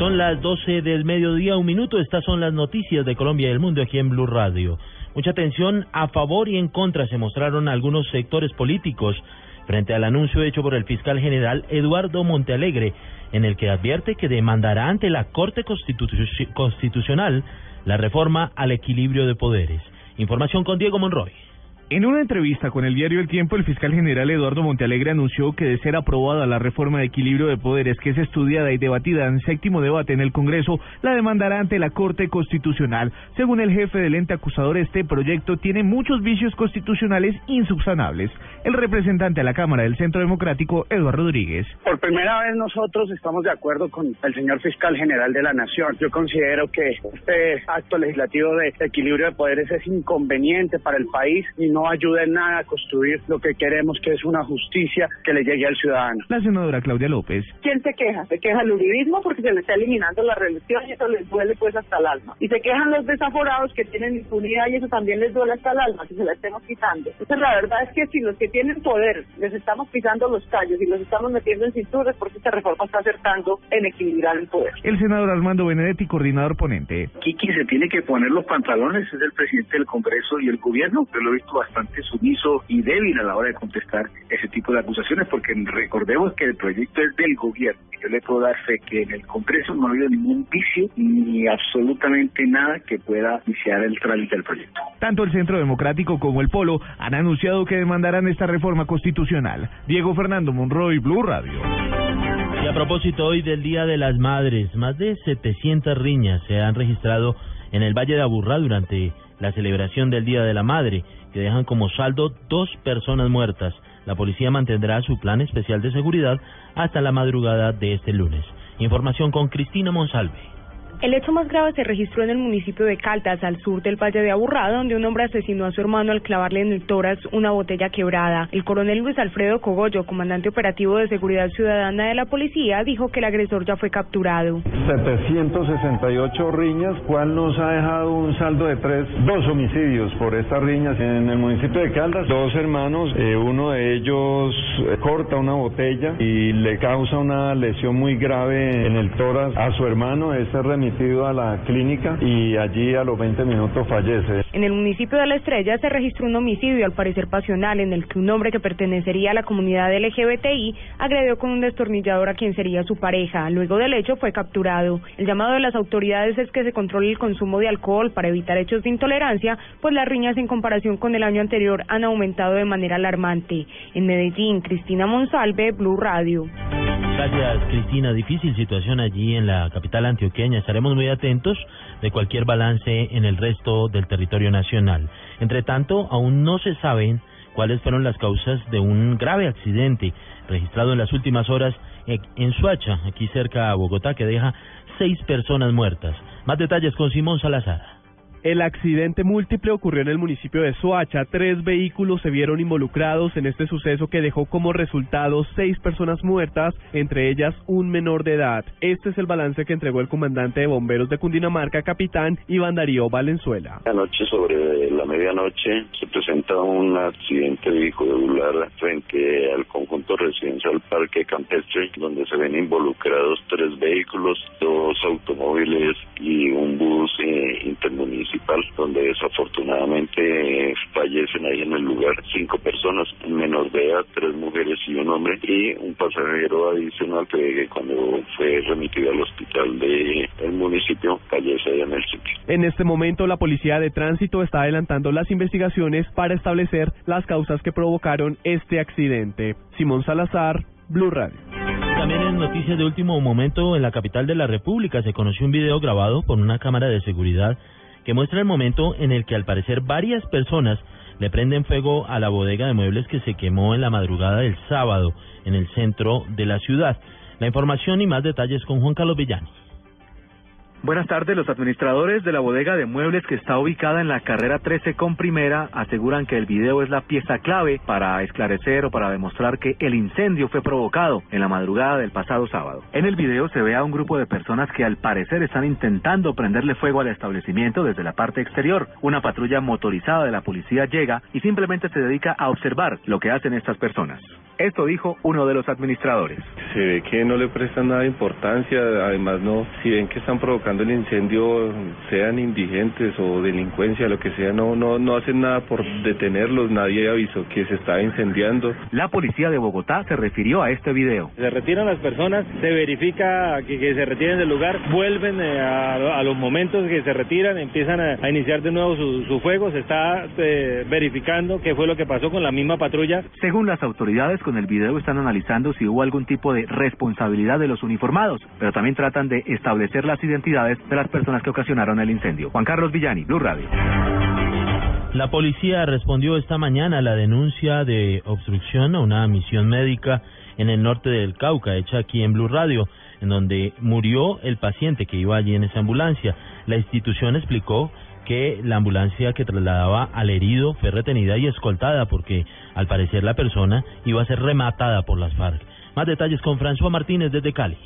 Son las 12 del mediodía, un minuto. Estas son las noticias de Colombia y el mundo aquí en Blue Radio. Mucha atención, a favor y en contra se mostraron algunos sectores políticos frente al anuncio hecho por el fiscal general Eduardo Montealegre, en el que advierte que demandará ante la Corte Constitucional la reforma al equilibrio de poderes. Información con Diego Monroy. En una entrevista con el diario El Tiempo, el fiscal general Eduardo Montealegre anunció que de ser aprobada la reforma de equilibrio de poderes que es estudiada y debatida en séptimo debate en el Congreso, la demandará ante la Corte Constitucional. Según el jefe del ente acusador, este proyecto tiene muchos vicios constitucionales insubsanables. El representante a la Cámara del Centro Democrático, Eduardo Rodríguez. Por primera vez nosotros estamos de acuerdo con el señor fiscal general de la Nación. Yo considero que este acto legislativo de equilibrio de poderes es inconveniente para el país y no no ayuda en nada a construir lo que queremos, que es una justicia que le llegue al ciudadano. La senadora Claudia López. ¿Quién se queja? Se queja el uribismo porque se le está eliminando la reelección y eso les duele pues hasta el alma. Y se quejan los desaforados que tienen impunidad y eso también les duele hasta el alma, que se la estemos quitando. Entonces la verdad es que si los que tienen poder les estamos pisando los callos y los estamos metiendo en cinturas porque esta reforma está acertando en equilibrar el poder. El senador Armando Benedetti, coordinador ponente. Kiki se tiene que poner los pantalones, es el presidente del Congreso y el gobierno, pero lo he visto bastante sumiso y débil a la hora de contestar ese tipo de acusaciones, porque recordemos que el proyecto es del gobierno. Yo le puedo dar fe que en el Congreso no ha habido ningún vicio ni absolutamente nada que pueda viciar el trámite del proyecto. Tanto el Centro Democrático como el Polo han anunciado que demandarán esta reforma constitucional. Diego Fernando Monroy, Blue Radio. Y a propósito hoy del Día de las Madres, más de 700 riñas se han registrado en el Valle de Aburrá durante la celebración del Día de la Madre, que dejan como saldo dos personas muertas. La policía mantendrá su plan especial de seguridad hasta la madrugada de este lunes. Información con Cristina Monsalve. El hecho más grave se registró en el municipio de Caldas, al sur del Valle de Aburrada, donde un hombre asesinó a su hermano al clavarle en el tórax una botella quebrada. El coronel Luis Alfredo Cogollo, comandante operativo de seguridad ciudadana de la policía, dijo que el agresor ya fue capturado. 768 riñas, cual nos ha dejado un saldo de tres, dos homicidios por estas riñas en el municipio de Caldas. Dos hermanos, eh, uno de ellos eh, corta una botella y le causa una lesión muy grave en el tórax a su hermano. Ese a la clínica y allí a los 20 minutos fallece. En el municipio de La Estrella se registró un homicidio, al parecer pasional, en el que un hombre que pertenecería a la comunidad LGBTI agredió con un destornillador a quien sería su pareja. Luego del hecho fue capturado. El llamado de las autoridades es que se controle el consumo de alcohol para evitar hechos de intolerancia, pues las riñas en comparación con el año anterior han aumentado de manera alarmante. En Medellín, Cristina Monsalve, Blue Radio. Gracias, Cristina. Difícil situación allí en la capital antioqueña. Estaremos muy atentos de cualquier balance en el resto del territorio nacional. Entre tanto, aún no se saben cuáles fueron las causas de un grave accidente registrado en las últimas horas en Suacha, aquí cerca a Bogotá, que deja seis personas muertas. Más detalles con Simón Salazar. El accidente múltiple ocurrió en el municipio de Soacha. Tres vehículos se vieron involucrados en este suceso que dejó como resultado seis personas muertas, entre ellas un menor de edad. Este es el balance que entregó el comandante de bomberos de Cundinamarca, capitán Iván Darío Valenzuela. Anoche sobre la medianoche se presenta un accidente vehicular frente al conjunto residencial Parque Campestre, donde se ven involucrados tres vehículos, dos automóviles y un bus eh, intermunicipal donde desafortunadamente fallecen ahí en el lugar cinco personas, menos de edad, tres mujeres y un hombre, y un pasajero adicional que cuando fue remitido al hospital del el municipio fallece ahí en el sitio. En este momento la policía de tránsito está adelantando las investigaciones para establecer las causas que provocaron este accidente. Simón Salazar, Blue Radio. También en noticias de último momento, en la capital de la República se conoció un video grabado por una cámara de seguridad que muestra el momento en el que al parecer varias personas le prenden fuego a la bodega de muebles que se quemó en la madrugada del sábado en el centro de la ciudad. La información y más detalles con Juan Carlos Villani. Buenas tardes. Los administradores de la bodega de muebles que está ubicada en la carrera 13 con primera aseguran que el video es la pieza clave para esclarecer o para demostrar que el incendio fue provocado en la madrugada del pasado sábado. En el video se ve a un grupo de personas que al parecer están intentando prenderle fuego al establecimiento desde la parte exterior. Una patrulla motorizada de la policía llega y simplemente se dedica a observar lo que hacen estas personas. Esto dijo uno de los administradores. Se ve que no le prestan nada de importancia, además no, si ven que están provocando el incendio, sean indigentes o delincuencia, lo que sea, no, no, no hacen nada por detenerlos, nadie avisó que se estaba incendiando. La policía de Bogotá se refirió a este video. Se retiran las personas, se verifica que, que se retiren del lugar, vuelven eh, a, a, los momentos que se retiran, empiezan a, a iniciar de nuevo su, su fuego, se está eh, verificando qué fue lo que pasó con la misma patrulla. Según las autoridades, con el video están analizando si hubo algún tipo de responsabilidad de los uniformados, pero también tratan de establecer las identidades de las personas que ocasionaron el incendio. Juan Carlos Villani, Blue Radio. La policía respondió esta mañana a la denuncia de obstrucción a una misión médica en el norte del Cauca, hecha aquí en Blue Radio, en donde murió el paciente que iba allí en esa ambulancia. La institución explicó que la ambulancia que trasladaba al herido fue retenida y escoltada porque al parecer la persona iba a ser rematada por las FARC. Más detalles con François Martínez desde Cali.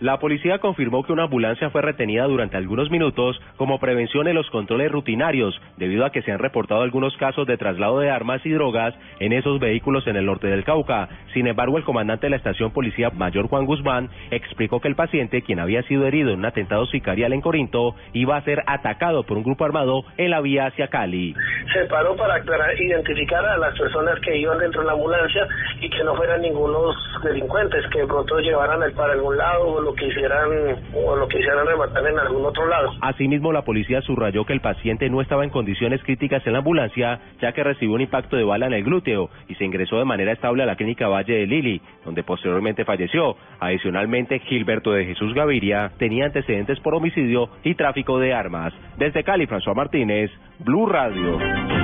La policía confirmó que una ambulancia fue retenida durante algunos minutos como prevención en los controles rutinarios, debido a que se han reportado algunos casos de traslado de armas y drogas en esos vehículos en el norte del Cauca. Sin embargo, el comandante de la estación policía mayor Juan Guzmán explicó que el paciente, quien había sido herido en un atentado sicarial en Corinto, iba a ser atacado por un grupo armado en la vía hacia Cali. Se paró para identificar a las personas que iban dentro de la ambulancia y que no fueran ningunos delincuentes, que pronto llevaran el para algún lado lo que hicieran o lo que hicieran rematar en algún otro lado. Asimismo, la policía subrayó que el paciente no estaba en condiciones críticas en la ambulancia, ya que recibió un impacto de bala en el glúteo y se ingresó de manera estable a la clínica Valle de Lili, donde posteriormente falleció. Adicionalmente, Gilberto de Jesús Gaviria tenía antecedentes por homicidio y tráfico de armas. Desde Cali, François Martínez, Blue Radio.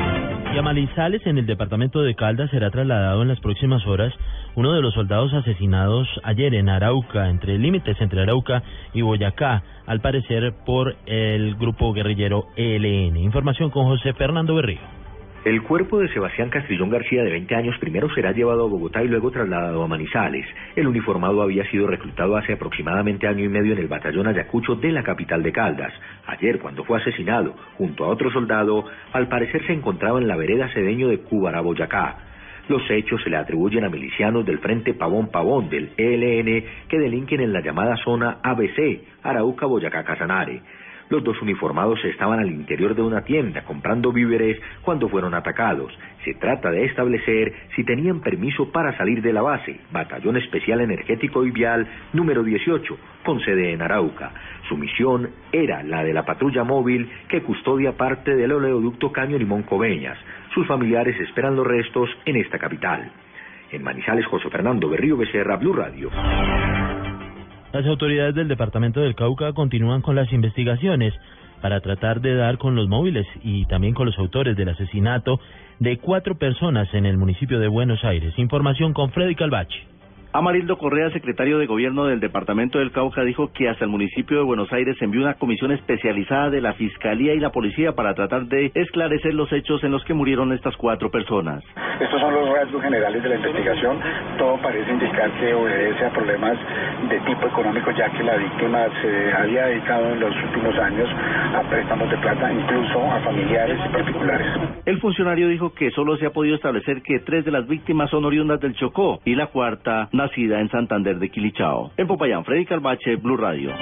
Y a en el departamento de Caldas, será trasladado en las próximas horas uno de los soldados asesinados ayer en Arauca, entre límites entre Arauca y Boyacá, al parecer por el grupo guerrillero ELN. Información con José Fernando Berrío. El cuerpo de Sebastián Castrillón García, de 20 años, primero será llevado a Bogotá y luego trasladado a Manizales. El uniformado había sido reclutado hace aproximadamente año y medio en el batallón Ayacucho de la capital de Caldas. Ayer, cuando fue asesinado, junto a otro soldado, al parecer se encontraba en la vereda cedeño de Cúbara, Boyacá. Los hechos se le atribuyen a milicianos del Frente Pavón Pavón del ELN que delinquen en la llamada zona ABC, Arauca, Boyacá, Casanare. Los dos uniformados estaban al interior de una tienda comprando víveres cuando fueron atacados. Se trata de establecer si tenían permiso para salir de la base, Batallón Especial Energético y Vial número 18, con sede en Arauca. Su misión era la de la patrulla móvil que custodia parte del oleoducto Caño Limón Coveñas. Sus familiares esperan los restos en esta capital. En Manizales, José Fernando Berrío Becerra, Blue Radio. Las autoridades del departamento del Cauca continúan con las investigaciones para tratar de dar con los móviles y también con los autores del asesinato de cuatro personas en el municipio de Buenos Aires. Información con Freddy Calvache. Amarildo Correa, secretario de Gobierno del Departamento del Cauca, dijo que hasta el municipio de Buenos Aires envió una comisión especializada de la Fiscalía y la Policía para tratar de esclarecer los hechos en los que murieron estas cuatro personas. Estos son los rasgos generales de la investigación. Todo parece indicar que obedece a problemas de tipo económico, ya que la víctima se había dedicado en los últimos años a préstamos de plata, incluso a familiares y particulares. El funcionario dijo que solo se ha podido establecer que tres de las víctimas son oriundas del Chocó y la cuarta nacida en Santander de Quilichao. En Popayán, Freddy Calvache, Blue Radio.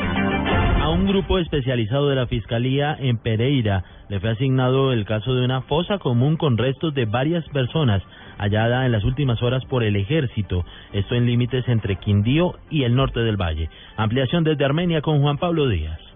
A un grupo especializado de la Fiscalía en Pereira le fue asignado el caso de una fosa común con restos de varias personas hallada en las últimas horas por el ejército, esto en límites entre Quindío y el norte del valle. Ampliación desde Armenia con Juan Pablo Díaz.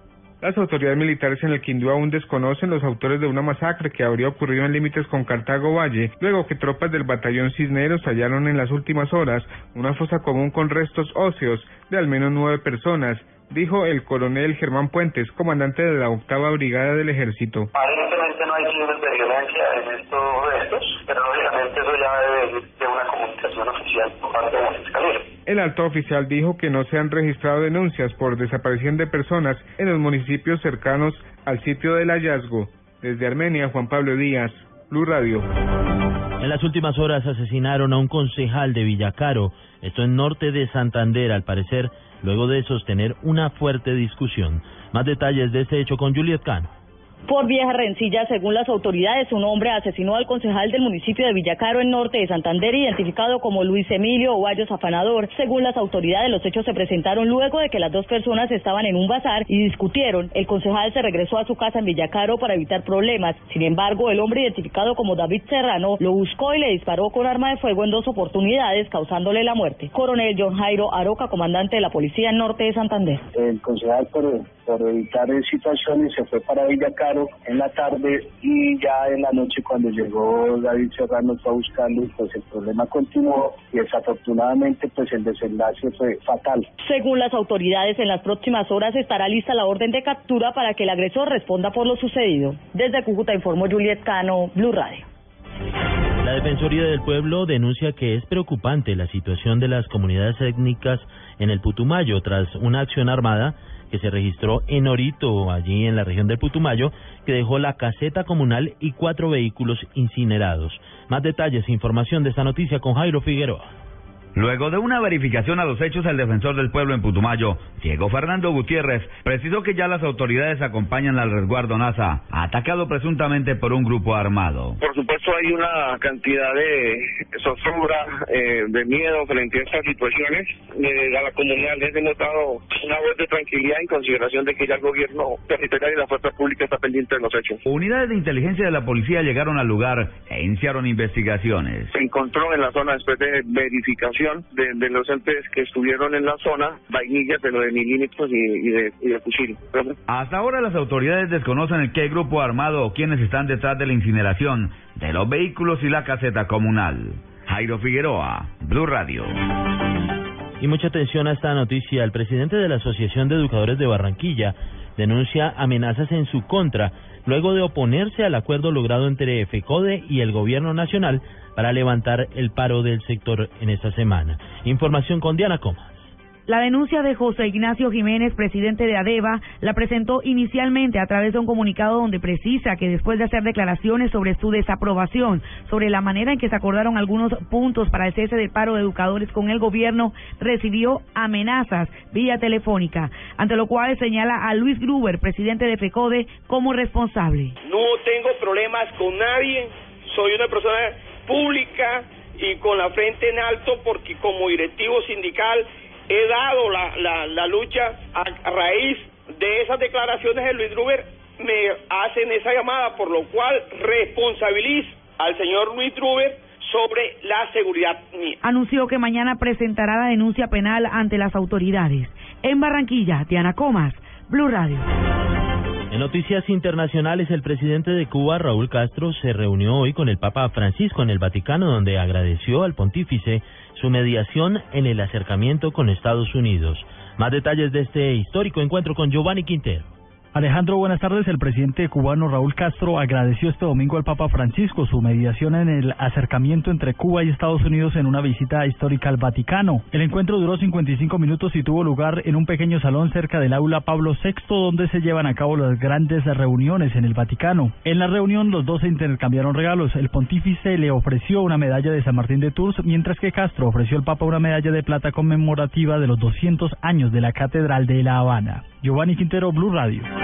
Las autoridades militares en el Quindío aún desconocen los autores de una masacre que habría ocurrido en límites con Cartago Valle, luego que tropas del batallón Cisneros hallaron en las últimas horas una fosa común con restos óseos de al menos nueve personas, dijo el coronel Germán Puentes, comandante de la octava brigada del ejército. Aparentemente no hay signos de violencia en estos restos, pero lógicamente eso ya debe de una comunicación oficial por parte de la Fiscalía. El alto oficial dijo que no se han registrado denuncias por desaparición de personas en los municipios cercanos al sitio del hallazgo. Desde Armenia, Juan Pablo Díaz, Blue Radio. En las últimas horas asesinaron a un concejal de Villacaro, esto en norte de Santander, al parecer, luego de sostener una fuerte discusión. Más detalles de este hecho con Juliet Cano. Por vieja rencilla, según las autoridades, un hombre asesinó al concejal del municipio de Villacaro, en norte de Santander, identificado como Luis Emilio Ovallos Afanador. Según las autoridades, los hechos se presentaron luego de que las dos personas estaban en un bazar y discutieron. El concejal se regresó a su casa en Villacaro para evitar problemas. Sin embargo, el hombre identificado como David Serrano lo buscó y le disparó con arma de fuego en dos oportunidades, causándole la muerte. Coronel John Jairo Aroca, comandante de la Policía en Norte de Santander. El concejal, por, por evitar situaciones, se fue para Villacaro en la tarde y ya en la noche cuando llegó David Serrano fue a buscarlo pues el problema continuó y desafortunadamente pues el desenlace fue fatal. Según las autoridades, en las próximas horas estará lista la orden de captura para que el agresor responda por lo sucedido. Desde Cúcuta informó Juliet Cano, Blue Radio. Defensoría del Pueblo denuncia que es preocupante la situación de las comunidades étnicas en el Putumayo tras una acción armada que se registró en Orito, allí en la región del Putumayo, que dejó la caseta comunal y cuatro vehículos incinerados. Más detalles e información de esta noticia con Jairo Figueroa. Luego de una verificación a los hechos, el defensor del pueblo en Putumayo, Diego Fernando Gutiérrez, precisó que ya las autoridades acompañan al resguardo NASA, atacado presuntamente por un grupo armado. Por supuesto hay una cantidad de zozobra, eh, de miedo frente a estas situaciones. Eh, a la comunidad les hemos dado una voz de tranquilidad en consideración de que ya el gobierno territorial y la fuerza pública está pendiente de los hechos. Unidades de inteligencia de la policía llegaron al lugar e iniciaron investigaciones. Se encontró en la zona después de verificación de, los entes que estuvieron en la zona, vainillas de lo de milímetros y, de, y de fusil. Hasta ahora las autoridades desconocen el qué grupo armado o quienes están detrás de la incineración de los vehículos y la caseta comunal. Jairo Figueroa, Blue Radio. Y mucha atención a esta noticia. El presidente de la Asociación de Educadores de Barranquilla denuncia amenazas en su contra luego de oponerse al acuerdo logrado entre FECODE y el gobierno nacional para levantar el paro del sector en esta semana. Información con Diana Comas. La denuncia de José Ignacio Jiménez, presidente de ADEVA, la presentó inicialmente a través de un comunicado donde precisa que después de hacer declaraciones sobre su desaprobación, sobre la manera en que se acordaron algunos puntos para el cese del paro de educadores con el gobierno, recibió amenazas vía telefónica, ante lo cual señala a Luis Gruber, presidente de FECODE, como responsable. No tengo problemas con nadie, soy una persona pública y con la frente en alto porque como directivo sindical he dado la, la, la lucha a, raíz de esas declaraciones de Luis Druber, me hacen esa llamada, por lo cual responsabilizo al señor Luis Druber sobre la seguridad mía. Anunció que mañana presentará la denuncia penal ante las autoridades. En Barranquilla, Diana Comas, Blue Radio. En noticias internacionales, el presidente de Cuba, Raúl Castro, se reunió hoy con el Papa Francisco en el Vaticano, donde agradeció al pontífice su mediación en el acercamiento con Estados Unidos. Más detalles de este histórico encuentro con Giovanni Quintero. Alejandro, buenas tardes. El presidente cubano Raúl Castro agradeció este domingo al Papa Francisco su mediación en el acercamiento entre Cuba y Estados Unidos en una visita histórica al Vaticano. El encuentro duró 55 minutos y tuvo lugar en un pequeño salón cerca del aula Pablo VI donde se llevan a cabo las grandes reuniones en el Vaticano. En la reunión los dos se intercambiaron regalos. El pontífice le ofreció una medalla de San Martín de Tours mientras que Castro ofreció al Papa una medalla de plata conmemorativa de los 200 años de la Catedral de La Habana. Giovanni Quintero, Blue Radio.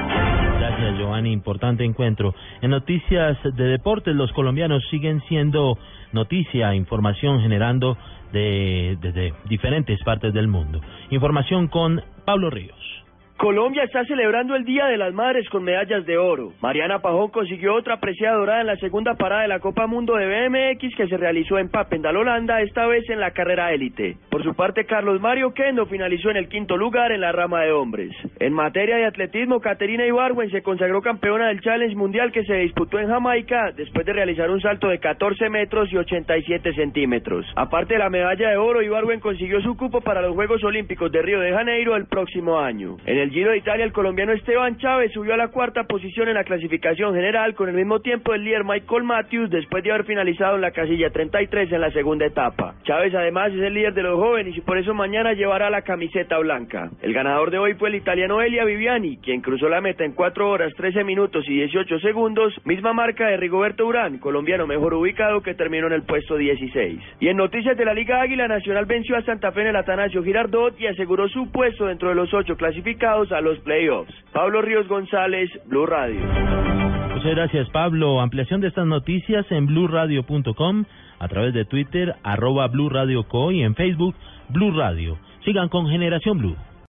Gracias, Giovanni. Importante encuentro. En noticias de deportes, los colombianos siguen siendo noticia, información generando de, desde diferentes partes del mundo. Información con Pablo Ríos. Colombia está celebrando el Día de las Madres con medallas de oro. Mariana Pajón consiguió otra preciada dorada en la segunda parada de la Copa Mundo de BMX que se realizó en Papendal, Holanda, esta vez en la carrera élite. Por su parte, Carlos Mario Kendo finalizó en el quinto lugar en la rama de hombres. En materia de atletismo, Caterina Ibarwen se consagró campeona del Challenge Mundial que se disputó en Jamaica después de realizar un salto de 14 metros y 87 centímetros. Aparte de la medalla de oro, Ibarwen consiguió su cupo para los Juegos Olímpicos de Río de Janeiro el próximo año. En el el Giro de Italia, el colombiano Esteban Chávez subió a la cuarta posición en la clasificación general con el mismo tiempo del líder Michael Matthews después de haber finalizado en la casilla 33 en la segunda etapa. Chávez además es el líder de los jóvenes y por eso mañana llevará la camiseta blanca. El ganador de hoy fue el italiano Elia Viviani, quien cruzó la meta en 4 horas 13 minutos y 18 segundos, misma marca de Rigoberto Urán, colombiano mejor ubicado que terminó en el puesto 16. Y en noticias de la Liga Águila Nacional venció a Santa Fe en el Atanasio Girardot y aseguró su puesto dentro de los ocho clasificados a los playoffs. Pablo Ríos González, Blue Radio. Muchas gracias, Pablo. Ampliación de estas noticias en blurradio.com, a través de Twitter, arroba Blue Radio Co y en Facebook, Blue Radio. Sigan con Generación Blue.